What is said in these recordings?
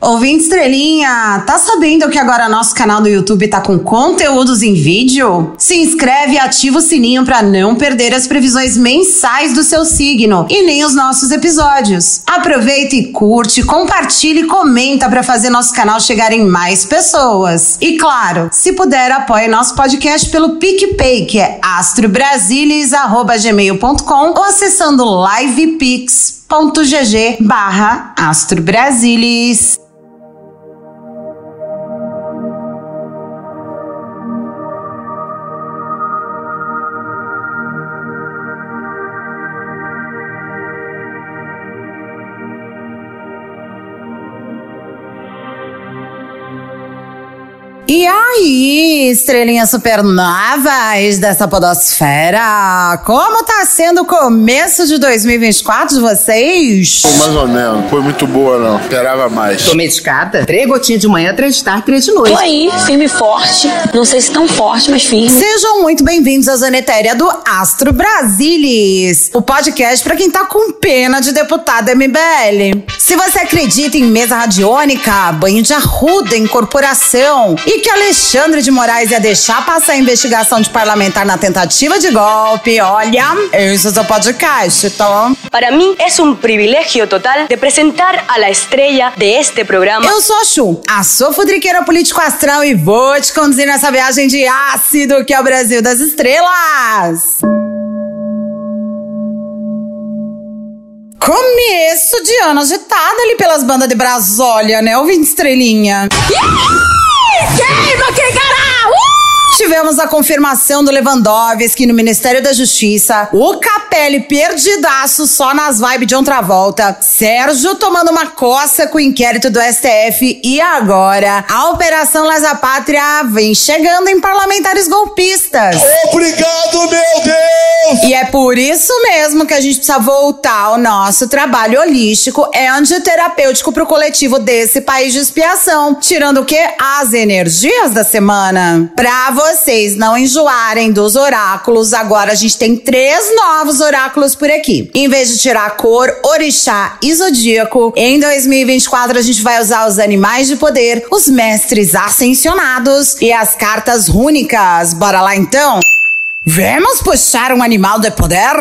Ouvinte Estrelinha, tá sabendo que agora nosso canal do YouTube tá com conteúdos em vídeo? Se inscreve e ativa o sininho para não perder as previsões mensais do seu signo e nem os nossos episódios. Aproveita e curte, compartilha e comenta para fazer nosso canal chegar em mais pessoas. E claro, se puder, apoie nosso podcast pelo PicPay, que é astrobrasilis.gmail.com ou acessando livepix.gg barra astrobrasilis. E aí, estrelinhas supernovas dessa podosfera, como tá sendo o começo de 2024 de vocês? Foi mais ou menos, foi muito boa não, esperava mais. Tô medicada, três gotinhas de manhã, três de tarde, três de noite. Tô aí, firme e forte, não sei se tão forte, mas firme. Sejam muito bem-vindos à Zanetéria do Astro Brasilis, o podcast pra quem tá com pena de deputado MBL. Se você acredita em mesa radiônica, banho de arruda, incorporação e que Alexandre de Moraes ia deixar passar a investigação de parlamentar na tentativa de golpe, olha, esse é o seu podcast, tá? Para mí es un privilegio total de presentar a la estrella de este programa. Eu sou a Chu, a sua fudriqueira político astral e vou te conduzir nessa viagem de ácido que é o Brasil das estrelas. Começo de ano agitado ali pelas bandas de Brasólia, né? Ouvinte estrelinha. Queima, que caralho! Tivemos a confirmação do Lewandowski no Ministério da Justiça, o Capelli perdidaço só nas vibes de outra volta, Sérgio tomando uma coça com o inquérito do STF e agora a Operação Lesa Pátria vem chegando em parlamentares golpistas. Obrigado, meu Deus! E é por isso mesmo que a gente precisa voltar ao nosso trabalho holístico e antiterapêutico pro coletivo desse país de expiação, tirando o quê? As energias da semana. Pra vocês não enjoarem dos oráculos, agora a gente tem três novos oráculos por aqui. Em vez de tirar cor, orixá e zodíaco, em 2024 a gente vai usar os animais de poder, os mestres ascensionados e as cartas rúnicas. Bora lá então? Vamos puxar um animal de poder?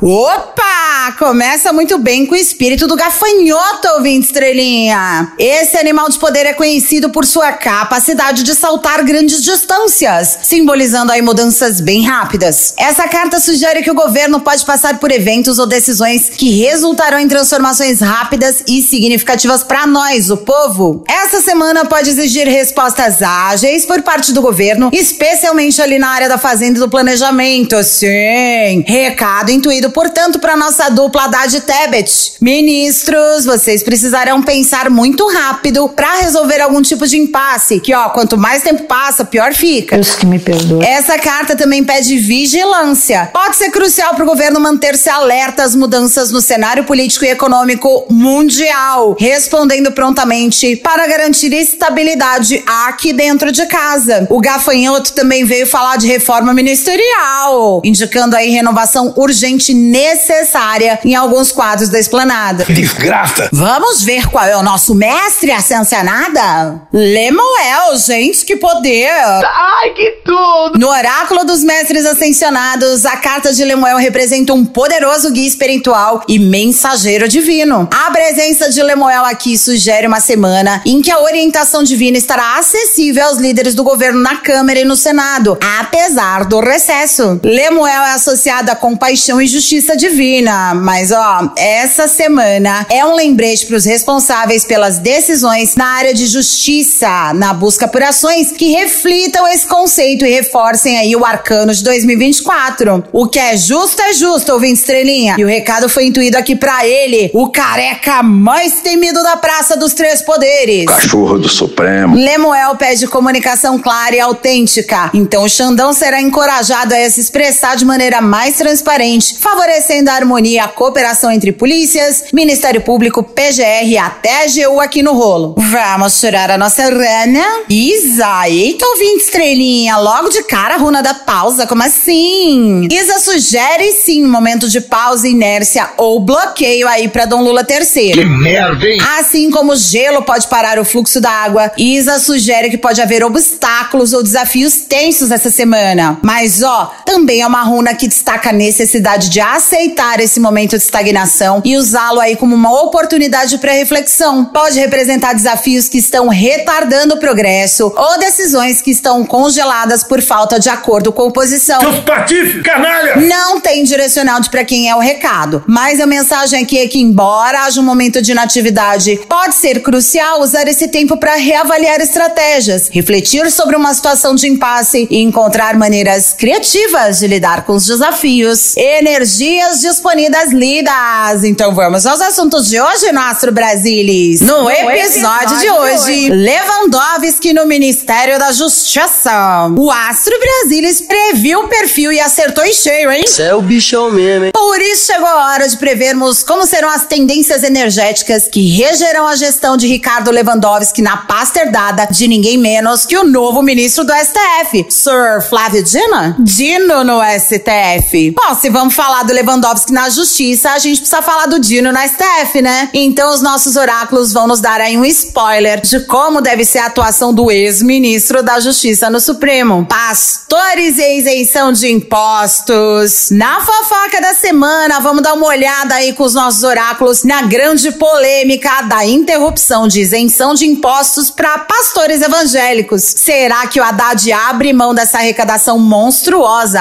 Opa! Começa muito bem com o espírito do gafanhoto, ouvinte estrelinha. Esse animal de poder é conhecido por sua capacidade de saltar grandes distâncias, simbolizando aí mudanças bem rápidas. Essa carta sugere que o governo pode passar por eventos ou decisões que resultarão em transformações rápidas e significativas para nós, o povo. Essa semana pode exigir respostas ágeis por parte do governo, especialmente ali na área da fazenda e do planejamento, sim. Recado intuído, portanto, para nossa dupla Haddad Tebet. Ministros, vocês precisarão pensar muito rápido para resolver algum tipo de impasse, que ó, quanto mais tempo passa, pior fica. Deus que me perdoe. Essa carta também pede vigilância. Pode ser crucial para o governo manter-se alerta às mudanças no cenário político e econômico mundial, respondendo prontamente para garantir estabilidade aqui dentro de casa. O gafanhoto também veio falar de reforma ministerial ministerial, indicando aí renovação urgente necessária em alguns quadros da esplanada. Desgraça! Vamos ver qual é o nosso mestre ascensionada? Lemuel, gente, que poder! Ai, que tudo! No oráculo dos mestres ascensionados, a carta de Lemuel representa um poderoso guia espiritual e mensageiro divino. A presença de Lemuel aqui sugere uma semana em que a orientação divina estará acessível aos líderes do governo na Câmara e no Senado, apesar do recesso. Lemuel é associado a compaixão e justiça divina, mas ó, essa semana é um lembrete para os responsáveis pelas decisões na área de justiça, na busca por ações que reflitam esse conceito e reforcem aí o arcano de 2024. O que é justo é justo, ouvinte estrelinha. E o recado foi intuído aqui para ele, o careca mais temido da Praça dos Três Poderes. Cachorro do Supremo. Lemuel pede comunicação clara e autêntica. Então o Xandão será encorajado encorajado a se expressar de maneira mais transparente, favorecendo a harmonia e a cooperação entre polícias, Ministério Público, PGR e até AGU aqui no rolo. Vamos tirar a nossa rana? Isa, eita ouvinte estrelinha, logo de cara a runa da pausa, como assim? Isa sugere sim um momento de pausa, inércia ou bloqueio aí para Dom Lula III. Que merda, hein? Assim como o gelo pode parar o fluxo da água, Isa sugere que pode haver obstáculos ou desafios tensos essa semana. Mas ó, também é uma runa que destaca a necessidade de aceitar esse momento de estagnação e usá-lo aí como uma oportunidade para reflexão. Pode representar desafios que estão retardando o progresso ou decisões que estão congeladas por falta de acordo com a oposição. Seus patifes, canalha! Não tem direcional de para quem é o recado, mas a mensagem aqui é que, embora haja um momento de inatividade, pode ser crucial usar esse tempo para reavaliar estratégias, refletir sobre uma situação de impasse e encontrar maneiras criativas de lidar com os desafios. Energias disponíveis lidas. Então vamos aos assuntos de hoje, Nostro Brasilis. No, episódio, de hoje, Lewandowski no Ministério da Justiça. O Astro Brasilis previu o perfil e acertou em cheio, hein? Você é o bichão mesmo, hein? Por isso chegou a hora de prevermos como serão as tendências energéticas que regerão a gestão de Ricardo Lewandowski na pasta herdada de ninguém menos que o novo ministro do STF, Sir Flávio Dino? Dino no STF. Bom, se vamos falar do Lewandowski na justiça, a gente precisa falar do Dino na STF, né? Então os nossos oráculos vão nos dar aí um spoiler de como deve ser a atuação do ex-ministro da Justiça no Supremo. Pastores e isenção de impostos. Na fofoca da semana, vamos dar uma olhada aí com os nossos oráculos na grande polêmica da interrupção de isenção de impostos para pastores evangélicos. Será que o Haddad abre mão dessa arrecadação monstruosa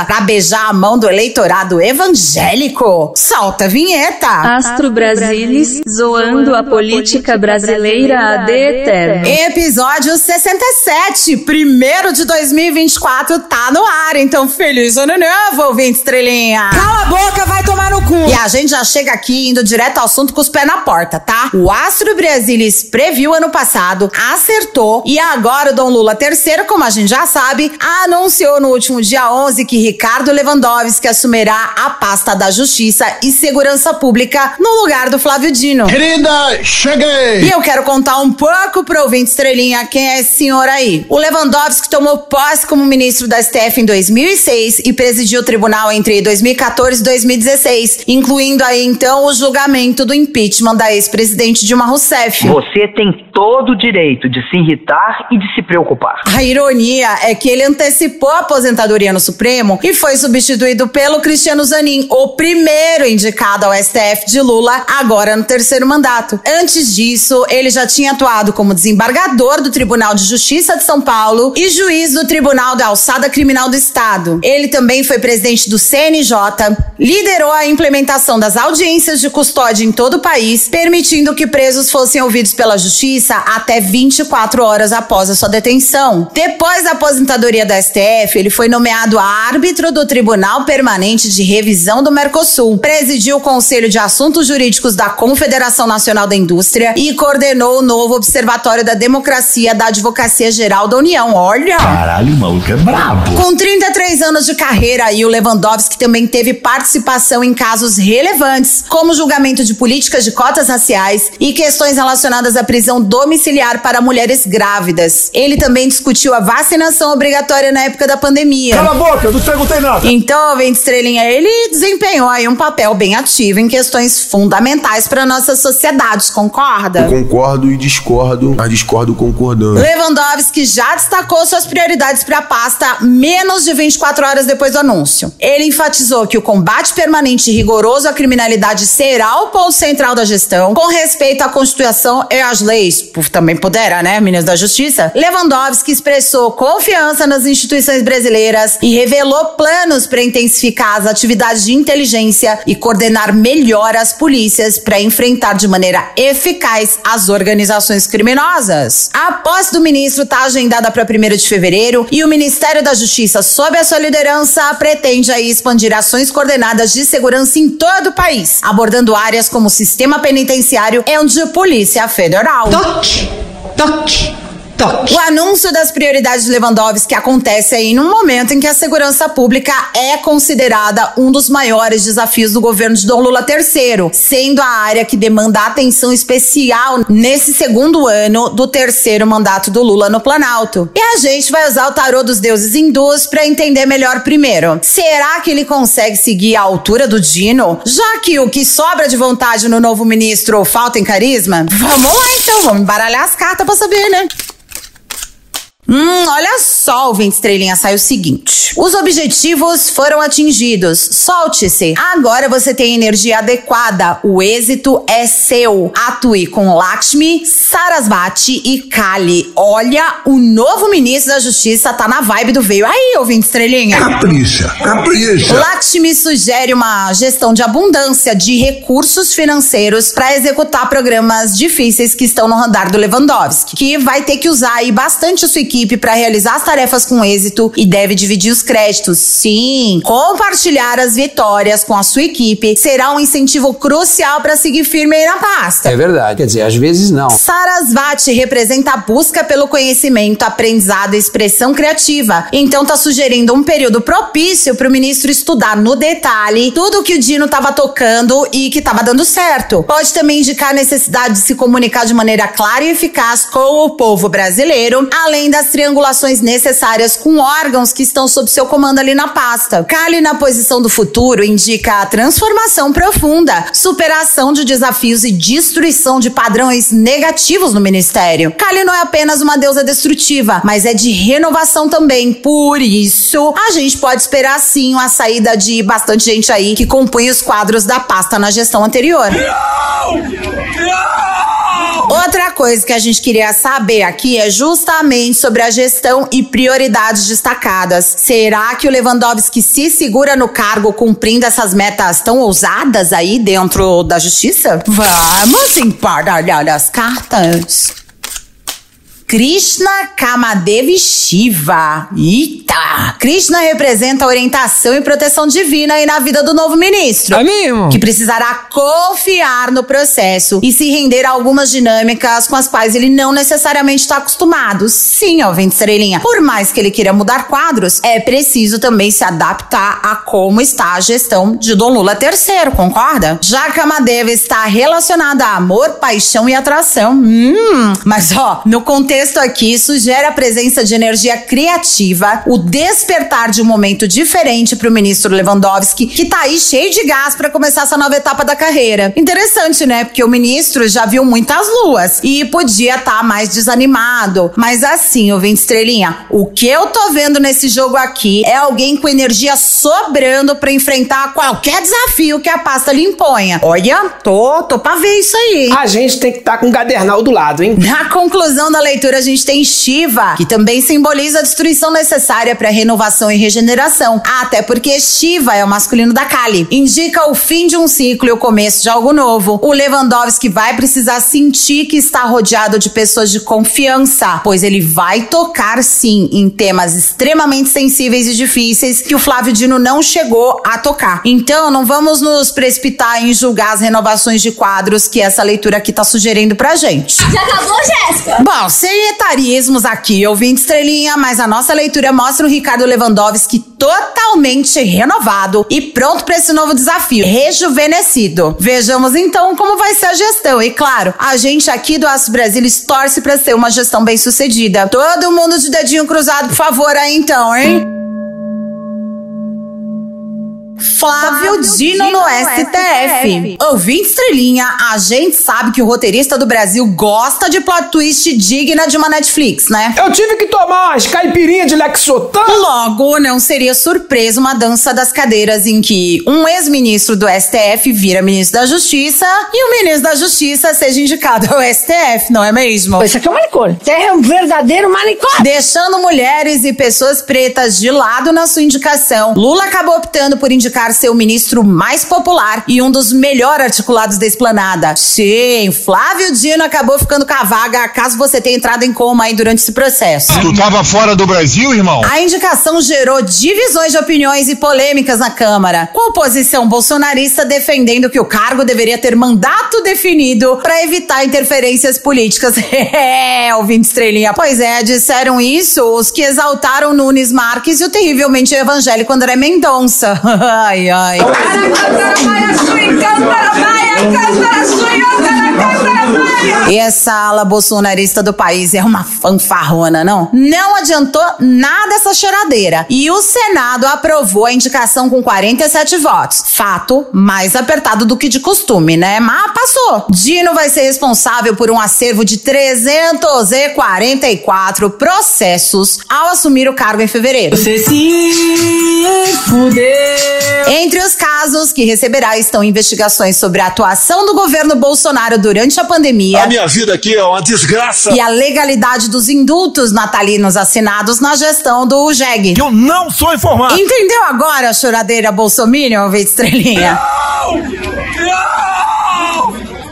para beijar a mão do eleitorado evangélico? Solta a vinheta! Astro Brasilis, zoando a política brasileira ad eterno. Episódio 67, primeiro de 2024, tá no ar. Então, feliz ano novo, ouvinte estrelinha. Cala a boca, vai tomar no cu. E a gente já chega aqui indo direto ao assunto com os pés na porta, tá? O Astro Brasilis previu ano passado, acertou e agora o Dom Lula III, como a gente já sabe, anunciou no último dia 11 que Ricardo Lewandowski assumirá a pasta da Justiça e Segurança Pública no lugar do Flávio Dino. Querida, cheguei! E eu quero contar um pouco pro ouvinte estrelinha quem é esse senhor aí. O Lewandowski tomou posse como ministro da STF em 2006 e presidiu o tribunal entre 2014 e 2016, incluindo aí então o julgamento do impeachment da ex-presidente Dilma Rousseff. Você tem todo o direito de se irritar e de se preocupar. A ironia é que ele antecipou a aposentadoria no Supremo e foi substituído pelo Cristiano Zanin, o primeiro indicado ao STF de Lula, agora no terceiro mandato. Antes disso, ele já tinha atuado como desembargador do Tribunal de Justiça de São Paulo e juiz do Tribunal da Alçada Criminal do Estado. Ele também foi presidente do CNJ, liderou a implementação das audiências de custódia em todo o país, permitindo que presos fossem ouvidos pela justiça até 24 horas após a sua detenção. Depois da aposentadoria da STF, ele foi nomeado árbitro do Tribunal Permanente de Revisão do Mercosul, presidiu o Conselho de Assuntos Jurídicos da Confederação Nacional da Indústria e coordenou o novo Observatório da Democracia da Advocacia Geral da União. Olha! Caralho, o maluco é brabo. Com 33 anos de carreira, e o Lewandowski também teve participação em casos relevantes, como julgamento de políticas de cotas raciais e questões relacionadas à prisão domiciliar para mulheres grávidas. Ele também discutiu a vacinação obrigatória na época da pandemia. A boca, eu não perguntei nada. Então, Vente Estrelinha, ele desempenhou aí um papel bem ativo em questões fundamentais para nossa sociedade, concorda? Concordo e discordo, mas discordo concordando. Lewandowski já destacou suas prioridades para a pasta menos de 24 horas depois do anúncio. Ele enfatizou que o combate permanente e rigoroso à criminalidade será o ponto central da gestão, com respeito à Constituição e às leis. Por- Também pudera, né, Minas da Justiça? Lewandowski expressou confiança nas instituições brasileiras e revelou planos para intensificar as atividades de inteligência e coordenar melhor as polícias para enfrentar de maneira eficaz as organizações criminosas. A posse do ministro está agendada para 1 de fevereiro e o Ministério da Justiça, sob a sua liderança, pretende aí expandir ações coordenadas de segurança em todo o país, abordando áreas como sistema penitenciário e de polícia federal. Toque, toque, O anúncio das prioridades de Lewandowski acontece aí num momento em que a segurança pública é considerada um dos maiores desafios do governo de Dom Lula III, sendo a área que demanda atenção especial nesse segundo ano do terceiro mandato do Lula no Planalto. E a gente vai usar o tarô dos deuses hindus para entender melhor primeiro. Será que ele consegue seguir a altura do Dino? Já que o que sobra de vontade no novo ministro falta em carisma? Vamos lá então, vamos embaralhar as cartas pra saber, né? Hum, olha só, o Vinte Estrelinha sai o seguinte. Os objetivos foram atingidos. Solte-se. Agora você tem energia adequada. O êxito é seu. Atue com Lakshmi, Sarasvati e Kali. Olha, o novo ministro da Justiça tá na vibe do veio. Aí, ô Vinte Estrelinha. Capricha, capricha. Lakshmi sugere uma gestão de abundância de recursos financeiros para executar programas difíceis que estão no radar do Lewandowski, que vai ter que usar aí bastante a sua equipe para realizar as tarefas com êxito e deve dividir os créditos. Sim, compartilhar as vitórias com a sua equipe será um incentivo crucial para seguir firme aí na pasta. É verdade. Quer dizer, às vezes não. Sarasvati representa a busca pelo conhecimento, aprendizado e expressão criativa. Então tá sugerindo um período propício para o ministro estudar no detalhe tudo que o Dino estava tocando e que estava dando certo. Pode também indicar a necessidade de se comunicar de maneira clara e eficaz com o povo brasileiro, além das triangulações necessárias com órgãos que estão sob seu comando ali na pasta. Cali na posição do futuro indica a transformação profunda, superação de desafios e destruição de padrões negativos no ministério. Kali não é apenas uma deusa destrutiva, mas é de renovação também. Por isso, a gente pode esperar sim a saída de bastante gente aí que compunha os quadros da pasta na gestão anterior. Outra coisa que a gente queria saber aqui é justamente sobre a gestão e prioridades destacadas. Será que o Lewandowski se segura no cargo cumprindo essas metas tão ousadas aí dentro da justiça? Vamos embaralhar as cartas. Krishna Kamadevi Shiva. Eita! Krishna representa a orientação e proteção divina aí na vida do novo ministro. É mesmo? Que precisará confiar no processo e se render a algumas dinâmicas com as quais ele não necessariamente está acostumado. Sim, ó, Vinte Estrelinha. Por mais que ele queira mudar quadros, é preciso também se adaptar a como está a gestão de Dom Lula III, concorda? Já Kamadeva está relacionada a amor, paixão e atração. Hum, mas ó, no contexto aqui sugere a presença de energia criativa, o despertar de um momento diferente para o ministro Lewandowski, que tá aí cheio de gás para começar essa nova etapa da carreira. Interessante, né? Porque o ministro já viu muitas luas e podia estar tá mais desanimado. Mas assim, ouvinte estrelinha, o que eu tô vendo nesse jogo aqui é alguém com energia sobrando para enfrentar qualquer desafio que a pasta lhe imponha. Olha, tô, tô pra ver isso aí. A gente tem que estar com o gadernal do lado, hein? Na conclusão da leitura, a gente tem Shiva, que também simboliza a destruição necessária para renovação e regeneração. Até porque Shiva é o masculino da Kali. Indica o fim de um ciclo e o começo de algo novo. O Lewandowski vai precisar sentir que está rodeado de pessoas de confiança, pois ele vai tocar sim em temas extremamente sensíveis e difíceis que o Flávio Dino não chegou a tocar. Então, não vamos nos precipitar em julgar as renovações de quadros que essa leitura aqui tá sugerindo pra gente. Já acabou, Jéssica? Bom, sem etarismos aqui, ouvinte estrelinha, mas a nossa leitura mostra o Ricardo Lewandowski totalmente renovado e pronto para esse novo desafio, rejuvenescido. Vejamos então como vai ser a gestão. E claro, a gente aqui do Aço Brasil torce para ser uma gestão bem sucedida. Todo mundo de dedinho cruzado, por favor, aí então, hein? Flávio Dino no STF. Ouvinte estrelinha, a gente sabe que o roteirista do Brasil gosta de plot twist digna de uma Netflix, né? Eu tive que tomar umas caipirinhas de Lexotan. Logo, não seria surpresa uma dança das cadeiras em que um ex-ministro do STF vira ministro da Justiça e o ministro da Justiça seja indicado ao STF, não é mesmo? Isso aqui é um manicômio. Você é um verdadeiro manicômio. Deixando mulheres e pessoas pretas de lado na sua indicação, Lula acabou optando por indicar ser o ministro mais popular e um dos melhor articulados da esplanada. Sim, Flávio Dino acabou ficando com a vaga, caso você tenha entrado em coma aí durante esse processo. Tu tava fora do Brasil, irmão? A indicação gerou divisões de opiniões e polêmicas na Câmara, com oposição bolsonarista defendendo que o cargo deveria ter mandato definido para evitar interferências políticas. É, ouvinte estrelinha. Pois é, disseram isso os que exaltaram Nunes Marques e o terrivelmente evangélico André Mendonça. ai, ai. E essa ala bolsonarista do país é uma fanfarrona, não? Não adiantou nada essa choradeira. E o Senado aprovou a indicação com 47 votos. Fato mais apertado do que de costume, né? Mas passou. Dino vai ser responsável por um acervo de 344 processos ao assumir o cargo em fevereiro. Você se fudeu. Entre os casos que receberá estão investigações sobre a atuação do governo Bolsonaro durante a pandemia. A minha vida aqui é uma desgraça. E a legalidade dos indultos natalinos assinados na gestão do JEG. Eu não sou informado. Entendeu agora a choradeira Bolsominion, ouvinte estrelinha? Não! Não!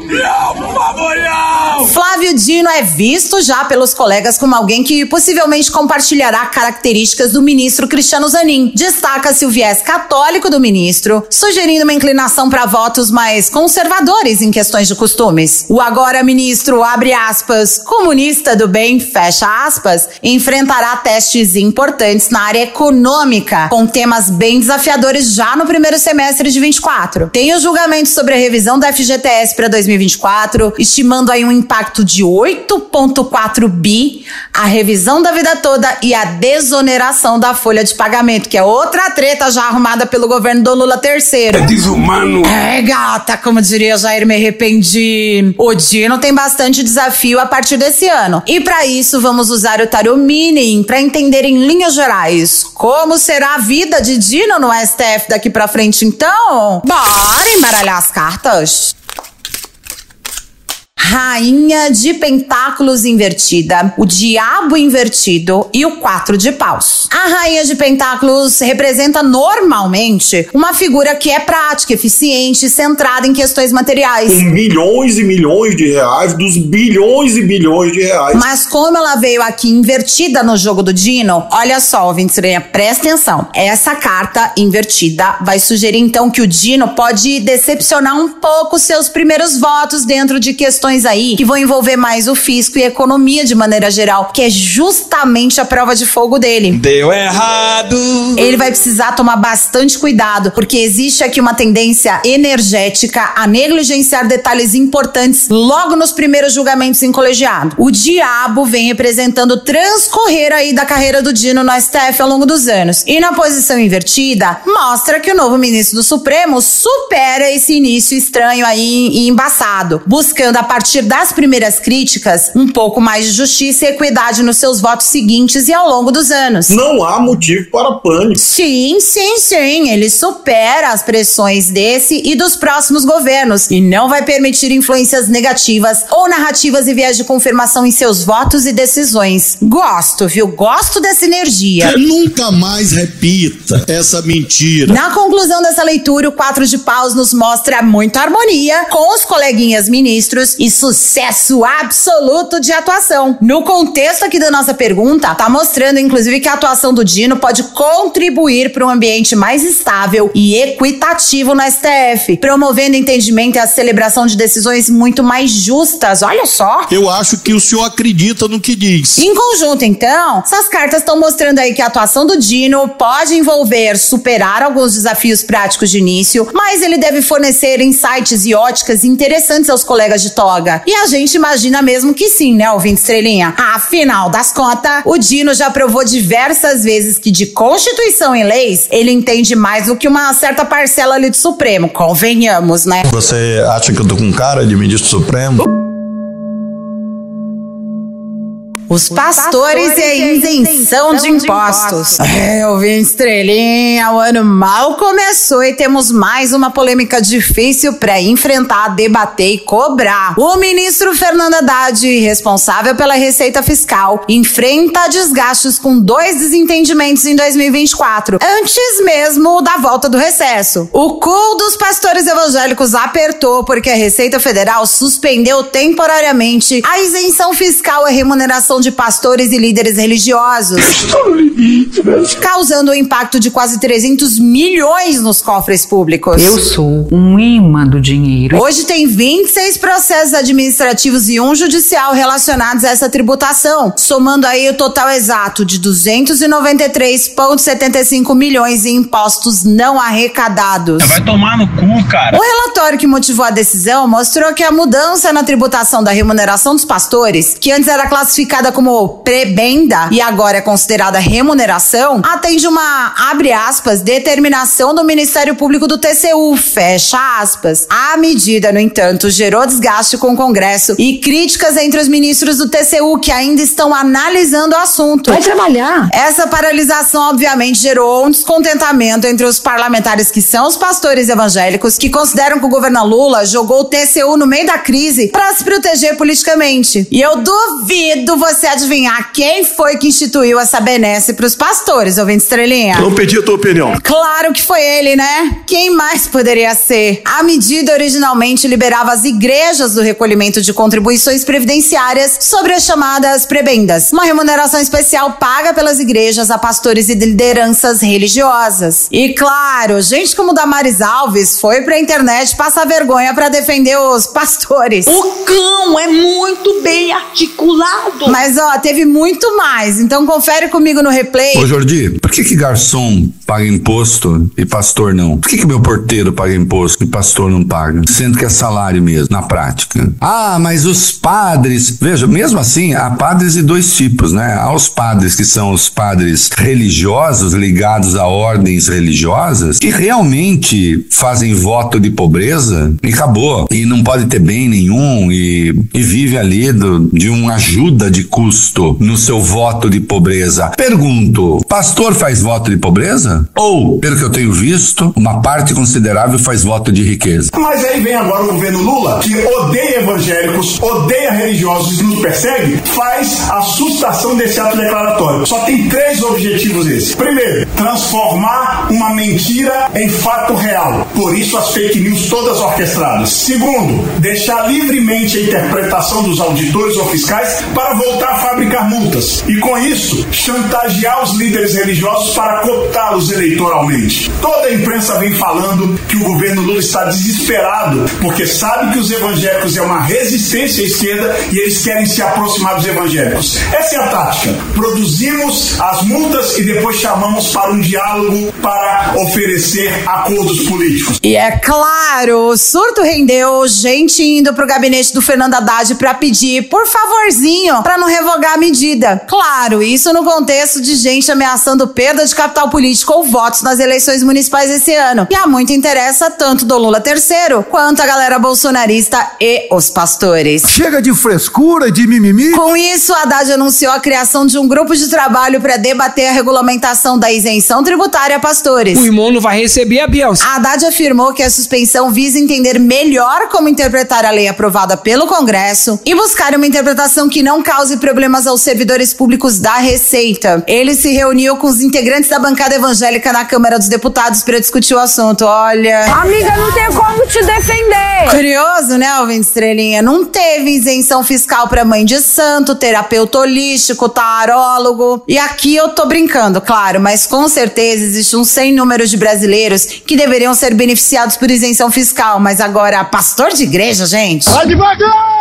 Não, por favor, não! Flávio Dino é visto já pelos colegas como alguém que possivelmente compartilhará características do ministro Cristiano Zanin. Destaca-se o viés católico do ministro, sugerindo uma inclinação para votos mais conservadores em questões de costumes. O agora ministro, abre aspas, comunista do bem, fecha aspas, enfrentará testes importantes na área econômica, com temas bem desafiadores já no primeiro semestre de 24. Tem o julgamento sobre a revisão da FGTS para 2024, estimando aí um impacto de 8,4 bi, a revisão da vida toda e a desoneração da folha de pagamento, que é outra treta já arrumada pelo governo do Lula terceiro. É desumano. É, gata, como diria Jair, me arrependi. O Dino tem bastante desafio a partir desse ano. E para isso, vamos usar o Tarot Mini para entender em linhas gerais como será a vida de Dino no STF daqui para frente, então. Bora embaralhar as cartas. Rainha de Pentáculos invertida, o Diabo invertido e o Quatro de Paus. A Rainha de Pentáculos representa normalmente uma figura que é prática, eficiente centrada em questões materiais. Com milhões e milhões de reais, dos bilhões e bilhões de reais. Mas como ela veio aqui invertida no jogo do Dino, olha só, ouvinte estranha, presta atenção. Essa carta invertida vai sugerir então que o Dino pode decepcionar um pouco seus primeiros votos dentro de questões aí que vão envolver mais o fisco e a economia de maneira geral, que é justamente a prova de fogo dele. Deu errado. Ele vai precisar tomar bastante cuidado, porque existe aqui uma tendência energética a negligenciar detalhes importantes logo nos primeiros julgamentos em colegiado. O diabo vem representando transcorrer aí da carreira do Dino no STF ao longo dos anos. E na posição invertida, mostra que o novo ministro do Supremo supera esse início estranho aí e embaçado, buscando a partir das primeiras críticas um pouco mais de justiça e equidade nos seus votos seguintes e ao longo dos anos. Não há motivo para pânico. Sim, sim, sim. Ele supera as pressões desse e dos próximos governos e não vai permitir influências negativas ou narrativas e viés de confirmação em seus votos e decisões. Gosto, viu? Gosto dessa energia. Nunca mais repita essa mentira. Na conclusão dessa leitura, o Quatro de Paus nos mostra muita harmonia com os coleguinhas ministros e sucesso absoluto de atuação. No contexto aqui da nossa pergunta, tá mostrando inclusive que a atuação do Dino pode contribuir para um ambiente mais estável e equitativo no STF, promovendo entendimento e a celebração de decisões muito mais justas. Olha só. Eu acho que o senhor acredita no que diz. Em conjunto, então, essas cartas estão mostrando aí que a atuação do Dino pode envolver superar alguns desafios práticos de início, mas ele deve fornecer insights e óticas interessantes aos colegas de toga. E a gente imagina mesmo que sim, né, ouvinte estrelinha? Afinal das contas, o Dino já provou diversas vezes que de Constituição e leis ele entende mais do que uma certa parcela ali do Supremo. Convenhamos, né? Você acha que eu tô com cara de ministro supremo? Os pastores, e a isenção de impostos. É, eu vi estrelinha, o ano mal começou e temos mais uma polêmica difícil para enfrentar, debater e cobrar. O ministro Fernando Haddad, responsável pela Receita Fiscal, enfrenta desgastes com dois desentendimentos em 2024, antes mesmo da volta do recesso. O cu dos pastores evangélicos apertou porque a Receita Federal suspendeu temporariamente a isenção fiscal à remuneração de pastores e líderes religiosos. Estou no limite, velho. Causando um impacto de quase 300 milhões nos cofres públicos. Eu sou um imã do dinheiro. Hoje tem 26 processos administrativos e um judicial relacionados a essa tributação, somando aí o total exato de 293,75 milhões em impostos não arrecadados. Vai tomar no cu, cara. O relatório que motivou a decisão mostrou que a mudança na tributação da remuneração dos pastores, que antes era classificada como prebenda e agora é considerada remuneração, atende uma, abre aspas, determinação do Ministério Público do TCU, fecha aspas. A medida, no entanto, gerou desgaste com o Congresso e críticas entre os ministros do TCU que ainda estão analisando o assunto. Vai trabalhar. Essa paralisação, obviamente, gerou um descontentamento entre os parlamentares que são os pastores evangélicos, que consideram que o governo Lula jogou o TCU no meio da crise para se proteger politicamente. E eu duvido você adivinhar quem foi que instituiu essa benesse para os pastores, ouvindo estrelinha. Não pedi a tua opinião. Claro que foi ele, né? Quem mais poderia ser? A medida originalmente liberava as igrejas do recolhimento de contribuições previdenciárias sobre as chamadas prebendas, uma remuneração especial paga pelas igrejas a pastores e lideranças religiosas. E claro, gente como Damares Alves foi pra internet passar vergonha para defender os pastores. O cão é muito bem articulado. Mas ó, teve muito mais, então confere comigo no replay. Ô Jordi, por que que garçom paga imposto e pastor não? Por que que meu porteiro paga imposto e pastor não paga? Sendo que é salário mesmo, na prática. Ah, mas os padres, veja, mesmo assim, há padres de dois tipos, né? Há os padres que são os padres religiosos ligados a ordens religiosas que realmente fazem voto de pobreza e acabou. E não pode ter bem nenhum e, e vive ali do, de uma ajuda de custo no seu voto de pobreza. Pergunto, pastor faz voto de pobreza? Ou, pelo que eu tenho visto, uma parte considerável faz voto de riqueza? Mas aí vem agora o governo Lula, que odeia evangélicos, odeia religiosos e nos persegue, faz a sustação desse ato declaratório. Só tem três objetivos esses. Primeiro, transformar uma mentira em fato real. Por isso as fake news todas orquestradas. Segundo, deixar livremente a interpretação dos auditores ou fiscais para voltar a fabricar multas. E com isso, chantagear os líderes religiosos para cotá-los eleitoralmente. Toda a imprensa vem falando que o governo Lula está desesperado porque sabe que os evangélicos é uma resistência à esquerda e eles querem se aproximar dos evangélicos. Essa é a tática. Produzimos as multas e depois chamamos para um diálogo para oferecer acordos políticos. E é claro, o surto rendeu gente indo pro gabinete do Fernando Haddad para pedir, por favorzinho, para não revogar a medida. Claro, isso no contexto de gente ameaçando perda de capital político ou votos nas eleições municipais esse ano. E há muito interessa tanto do Lula terceiro quanto a galera bolsonarista e os pastores. Chega de frescura e de mimimi. Com isso, Haddad anunciou a criação de um grupo de trabalho para debater a regulamentação da isenção tributária a pastores. O irmão não vai receber a Bielsa. Haddad afirmou que a suspensão visa entender melhor como interpretar a lei aprovada pelo Congresso e buscar uma interpretação que não cause problemas aos servidores públicos da Receita. Ele se reuniu com os integrantes da bancada evangélica na Câmara dos Deputados para discutir o assunto. Olha. Amiga, não tem como te defender. Curioso, né, Alvin Estrelinha? Não teve isenção fiscal para mãe de santo, terapeuta holístico, tarólogo. E aqui eu tô brincando, claro, mas com certeza existe um sem número de brasileiros que deveriam ser beneficiados por isenção fiscal. Mas agora, pastor de igreja, gente? Vai devagar!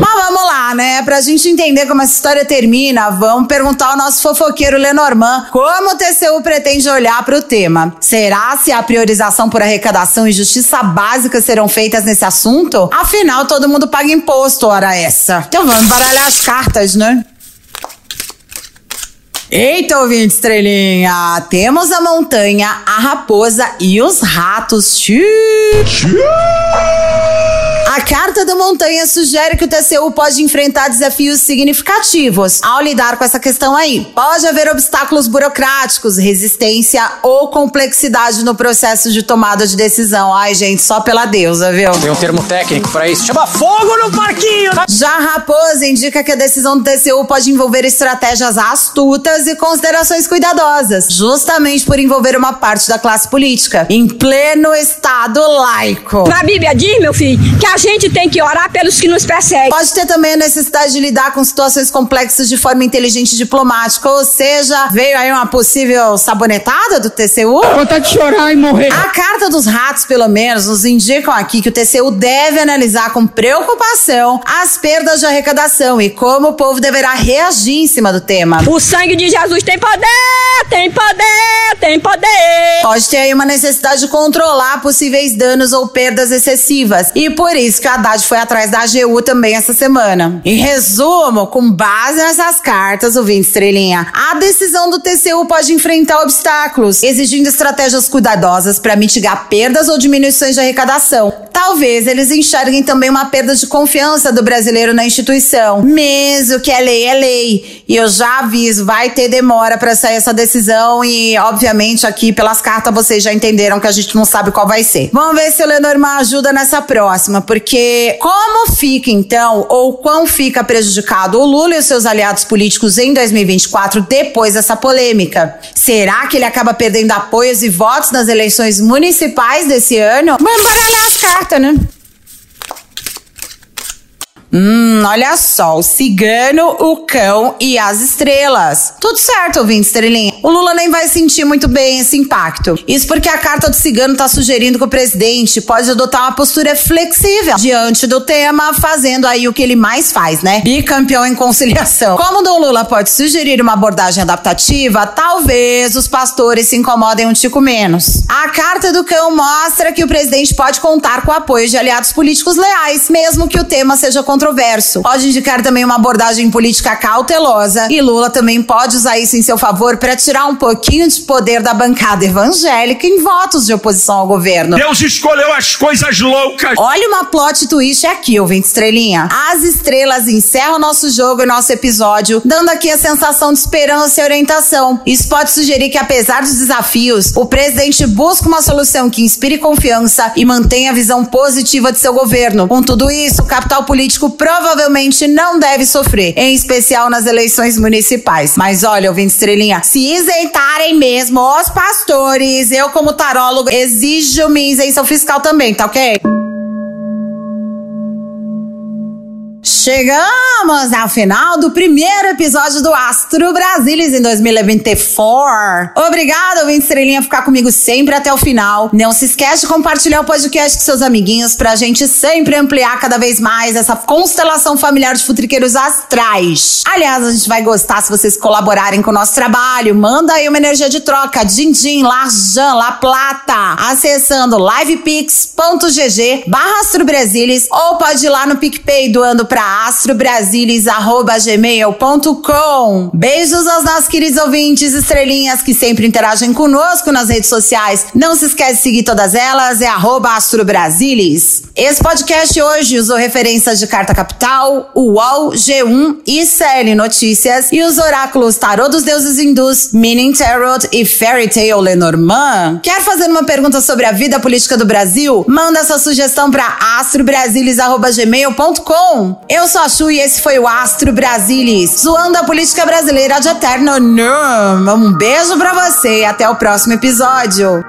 Mas vamos lá, né? Pra gente entender como essa história termina, vamos perguntar ao nosso fofoqueiro Lenormand como o TCU pretende olhar para o tema. Será se a priorização por arrecadação e justiça básica serão feitas nesse assunto? Afinal, todo mundo paga imposto, hora essa. Então vamos baralhar as cartas, né? Eita, ouvinte estrelinha! Temos a montanha, a raposa e os ratos. Xiii. A carta da montanha sugere que o TCU pode enfrentar desafios significativos ao lidar com essa questão aí. Pode haver obstáculos burocráticos, resistência ou complexidade no processo de tomada de decisão. Ai, gente, só pela deusa, viu? Tem um termo técnico para isso. Chama fogo no parquinho! Já a raposa indica que a decisão do TCU pode envolver estratégias astutas e considerações cuidadosas, justamente por envolver uma parte da classe política, em pleno estado laico. Na Bíblia diz, meu filho, que a gente tem que orar pelos que nos perseguem. Pode ter também a necessidade de lidar com situações complexas de forma inteligente e diplomática, ou seja, veio aí uma possível sabonetada do TCU? Vontade de chorar e morrer. A carta dos ratos, pelo menos, nos indicam aqui que o TCU deve analisar com preocupação as perdas de arrecadação e como o povo deverá reagir em cima do tema. O sangue de Jesus tem poder, tem poder, tem poder. Pode ter aí uma necessidade de controlar possíveis danos ou perdas excessivas. E por isso que a Haddad foi atrás da AGU também essa semana. Em resumo, com base nessas cartas, ouvinte estrelinha, a decisão do TCU pode enfrentar obstáculos, exigindo estratégias cuidadosas para mitigar perdas ou diminuições de arrecadação. Talvez eles enxerguem também uma perda de confiança do brasileiro na instituição. Mesmo que é lei, é lei. E eu já aviso, vai ter demora para sair essa decisão e, obviamente, aqui pelas cartas vocês já entenderam que a gente não sabe qual vai ser. Vamos ver se o Lenormand ajuda nessa próxima, porque como fica então, ou quão fica prejudicado o Lula e os seus aliados políticos em 2024 depois dessa polêmica? Será que ele acaba perdendo apoios e votos nas eleições municipais desse ano? Vamos baralhar as cartas, né? Hum, olha só, o cigano, o cão e as estrelas. Tudo certo, ouvinte estrelinha. O Lula nem vai sentir muito bem esse impacto. Isso porque a carta do cigano tá sugerindo que o presidente pode adotar uma postura flexível diante do tema, fazendo aí o que ele mais faz, né? Bicampeão em conciliação. Como o Dom Lula pode sugerir uma abordagem adaptativa, talvez os pastores se incomodem um tico menos. A carta do cão mostra que o presidente pode contar com o apoio de aliados políticos leais, mesmo que o tema seja controverso. Pode indicar também uma abordagem política cautelosa e Lula também pode usar isso em seu favor para tirar um pouquinho de poder da bancada evangélica em votos de oposição ao governo. Deus escolheu as coisas loucas. Olha uma plot twist aqui, ouvinte estrelinha. As estrelas encerram o nosso jogo e nosso episódio, dando aqui a sensação de esperança e orientação. Isso pode sugerir que apesar dos desafios, o presidente busca uma solução que inspire confiança e mantenha a visão positiva de seu governo. Com tudo isso, o capital político provavelmente não deve sofrer, em especial nas eleições municipais. Mas olha, ouvinte estrelinha, se isentarem mesmo os pastores, eu como tarólogo exijo minha isenção fiscal também, tá ok? Chegamos ao final do primeiro episódio do Astro Brasilis em 2024. Obrigada, ouvinte estrelinha, por ficar comigo sempre até o final. Não se esquece de compartilhar o podcast com seus amiguinhos pra gente sempre ampliar cada vez mais essa constelação familiar de futriqueiros astrais. Aliás, a gente vai gostar se vocês colaborarem com o nosso trabalho. Manda aí uma energia de troca, din-din, larjan, la plata, acessando livepix.gg barra astrobrasilis ou pode ir lá no PicPay doando pra astrobrasilis@gmail.com. Beijos aos nossos queridos ouvintes estrelinhas que sempre interagem conosco nas redes sociais. Não se esquece de seguir todas elas, é astrobrasilis. Esse podcast hoje usou referências de Carta Capital, UOL, G1 e CL Notícias e os oráculos Tarô dos Deuses Hindus, Meaning Tarot e Fairy Tale Lenormand. Quer fazer uma pergunta sobre a vida política do Brasil? Manda sua sugestão para astrobrasilis@gmail.com. Eu sou a Chu e esse foi o Astro Brasilis, zoando a política brasileira de eterno nome. Um beijo pra você e até o próximo episódio.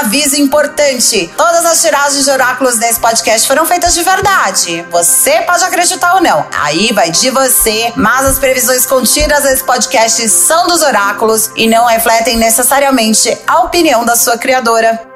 Aviso importante: todas as tiragens de oráculos desse podcast foram feitas de verdade. Você pode acreditar ou não, aí vai de você, mas as previsões contidas nesse podcast são dos oráculos e não refletem necessariamente a opinião da sua criadora.